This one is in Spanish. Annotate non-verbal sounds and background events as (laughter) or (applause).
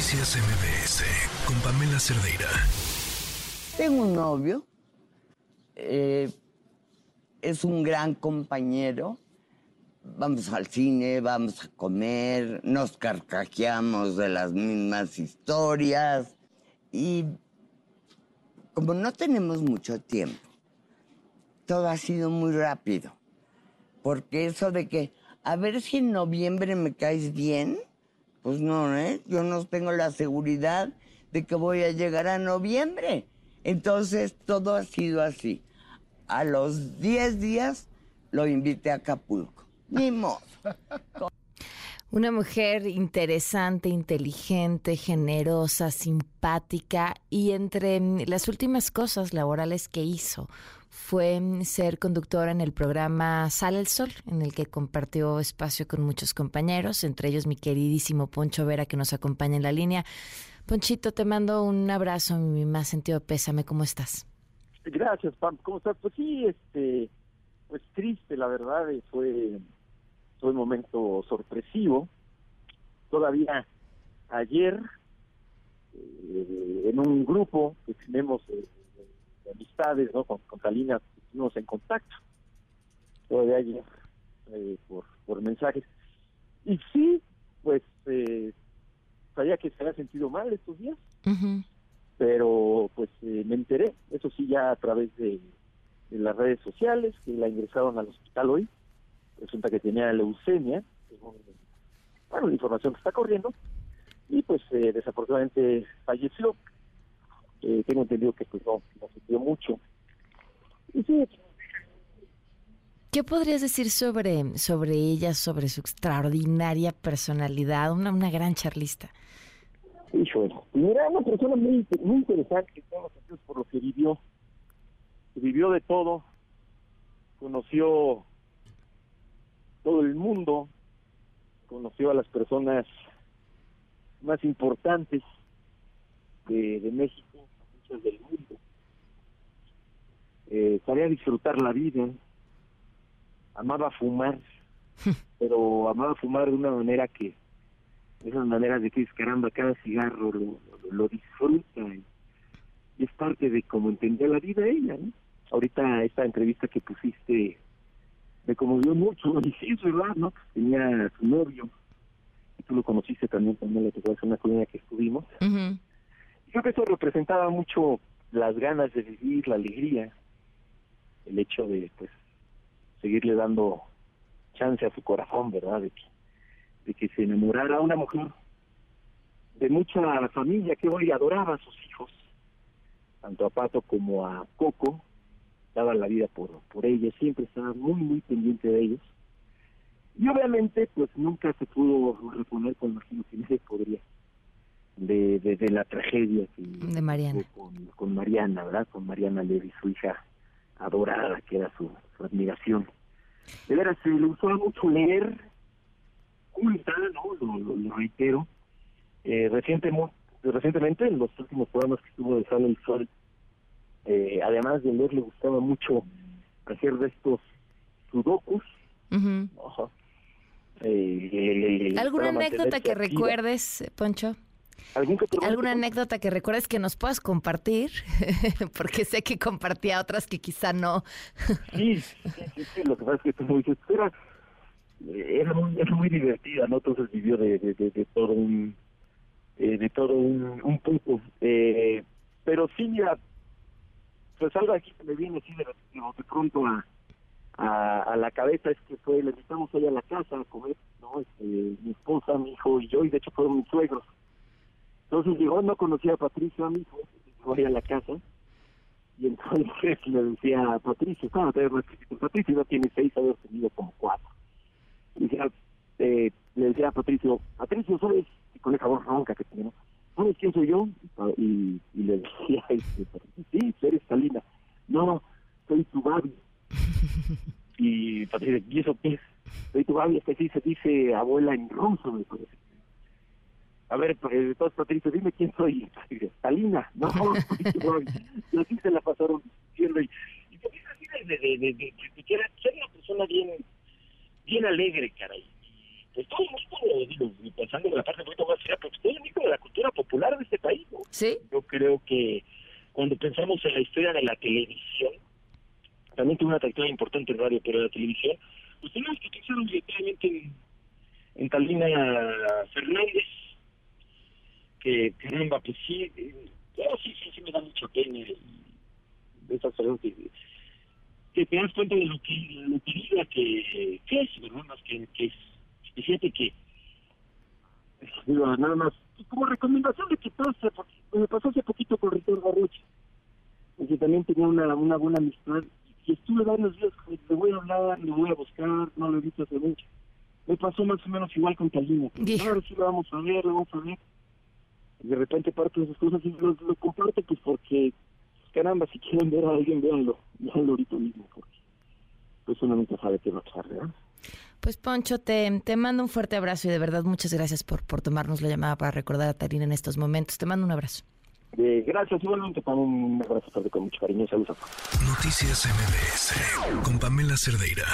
Noticias MBS con Pamela Cerdeira. Tengo un novio, eh, es un gran compañero. Vamos al cine, vamos a comer, nos carcajeamos de las mismas historias y como no tenemos mucho tiempo, todo ha sido muy rápido. Porque eso de que, a ver si en noviembre me caes bien, pues no, ¿eh? Yo no tengo la seguridad de que voy a llegar a noviembre. Entonces todo ha sido así. A los 10 días lo invité a Acapulco. Ni modo. (laughs) Una mujer interesante, inteligente, generosa, simpática y entre las últimas cosas laborales que hizo fue ser conductora en el programa Sale el Sol, en el que compartió espacio con muchos compañeros, entre ellos mi queridísimo Poncho Vera que nos acompaña en la línea. Ponchito, te mando un abrazo, mi más sentido pésame, ¿cómo estás? Gracias, Pam, ¿cómo estás? Pues sí, este, pues triste, la verdad, fue fue un momento sorpresivo. Todavía ayer, eh, en un grupo que tenemos de, amistades, ¿no? Con, con Talina estuvimos en contacto. Todavía ayer, eh, por, por mensajes. Y sí, pues, eh, sabía que se había sentido mal estos días, pero pues me enteré, eso sí, ya a través de, de las redes sociales, que la ingresaron al hospital hoy resulta que tenía leucemia, bueno, la información que está corriendo, y pues eh, desafortunadamente falleció. Eh, tengo entendido que pues no, no sufrió mucho. Y sí, ¿Qué podrías decir sobre, sobre ella, sobre su extraordinaria personalidad, una, una gran charlista? Hijo, mira, una persona muy, muy interesante en todos los sentidos por lo que vivió. Vivió de todo, conoció todo el mundo, conoció a las personas más importantes de, México, muchas del mundo. Eh, sabía disfrutar la vida, amaba fumar, (laughs) pero amaba fumar de una manera que, de esas maneras de que es caramba, cada cigarro lo, disfruta y, es parte de cómo entendía la vida ella. ¿no? Ahorita esta entrevista que pusiste me conmovió mucho. (laughs) Y sí, es verdad, ¿no? Tenía su novio. Y tú lo conociste también, también le tocó una colonia que estuvimos. Y creo que eso representaba mucho las ganas de vivir, la alegría, el hecho de, pues, seguirle dando chance a su corazón, ¿verdad? De que, de que se enamorara una mujer de mucha familia que hoy adoraba a sus hijos, tanto a Pato como a Coco, daba la vida por, por ellos, siempre estaba muy, muy pendiente de ellos. Y obviamente, pues nunca se pudo reponer con lo que nadie podría de, de, la tragedia que de Mariana. Con, con, Mariana, ¿verdad? Con Mariana Levy, su hija adorada, que era su, admiración. De veras, se le gustaba mucho leer, culta, ¿no? Lo, reitero. Eh, recientemente, recientemente, en los últimos programas que estuvo de Sal el Sol, eh, además de leer, le gustaba mucho hacer de estos sudokus. Eh, ¿Alguna anécdota que recuerdes, Poncho? ¿Alguna anécdota que recuerdes que nos puedas compartir? (laughs) Porque sé que compartía otras que quizá no. sí, sí, sí, lo que pasa es que tú dices, era, era, muy, era muy divertida, ¿no? Entonces vivió de, de, de, todo un eh, de todo un, un poco. Eh, pero sí, mira, pues algo aquí que me viene así de, de pronto a, a, la cabeza es que fue, le invitamos hoy a la casa a comer, ¿no? Este, mi esposa, mi hijo y yo, y de hecho fueron mis suegros. Entonces llegó, no conocía a Patricio, a mi hijo, fue a la casa, y entonces (laughs) le decía a Patricio, no, Patricio no tiene seis, había tenido como cuatro. Y decía, eh, le decía a Patricio, Patricio, ¿sabes? Y con esa voz ronca que tiene, ¿sabes quién soy yo? Y, y le (laughs) decía, este, sí, eres Salina. No, soy tu babi. (laughs) y Patricia, ¿y eso qué es? Soy tu babi, es que sí se dice abuela en ruso, me parece. A ver, pues, entonces Patricia, dime quién soy. (laughs) Salina, no, (laughs) y así se la pasaron diciendo. Y, y así de, de, de, de, que era, una persona bien, bien alegre, caray pues todo el mundo, digo, pensando en la parte un poquito más seria, pues todo el mundo de la cultura Sí. Yo creo que cuando pensamos en la historia de la televisión, también tiene una trayectoria importante en radio, pero la televisión, pues tenemos que pensar directamente en, en Talina Fernández, que caramba, pues sí, sí, sí, sí me da mucha pena y de esas personas que, que te das cuenta de lo que, lo que diga que, que es, ¿verdad? Más que, que es. Y fíjate que, digo, nada más, como recomendación de que pase, porque me pasó hace poquito con Ricardo Arruchi, que también tenía una, una buena amistad, y estuve varios días le voy a hablar, le voy a buscar, no lo he visto hace mucho. Me pasó más o menos igual con Talina, ahora sí lo vamos a ver, lo vamos a ver. Y de repente parto de esas cosas y lo, lo comparto pues porque, caramba, si quieren ver a alguien, véanlo, véanlo ahorita mismo, porque pues uno nunca sabe qué va a pasar, ¿verdad? Pues Poncho, te, te mando un fuerte abrazo y de verdad muchas gracias por, por tomarnos la llamada para recordar a Talina en estos momentos. Te mando un abrazo. Eh, gracias, igualmente para un abrazo con mucho cariño. Saludos a todos. Noticias MBS con Pamela Cerdeira.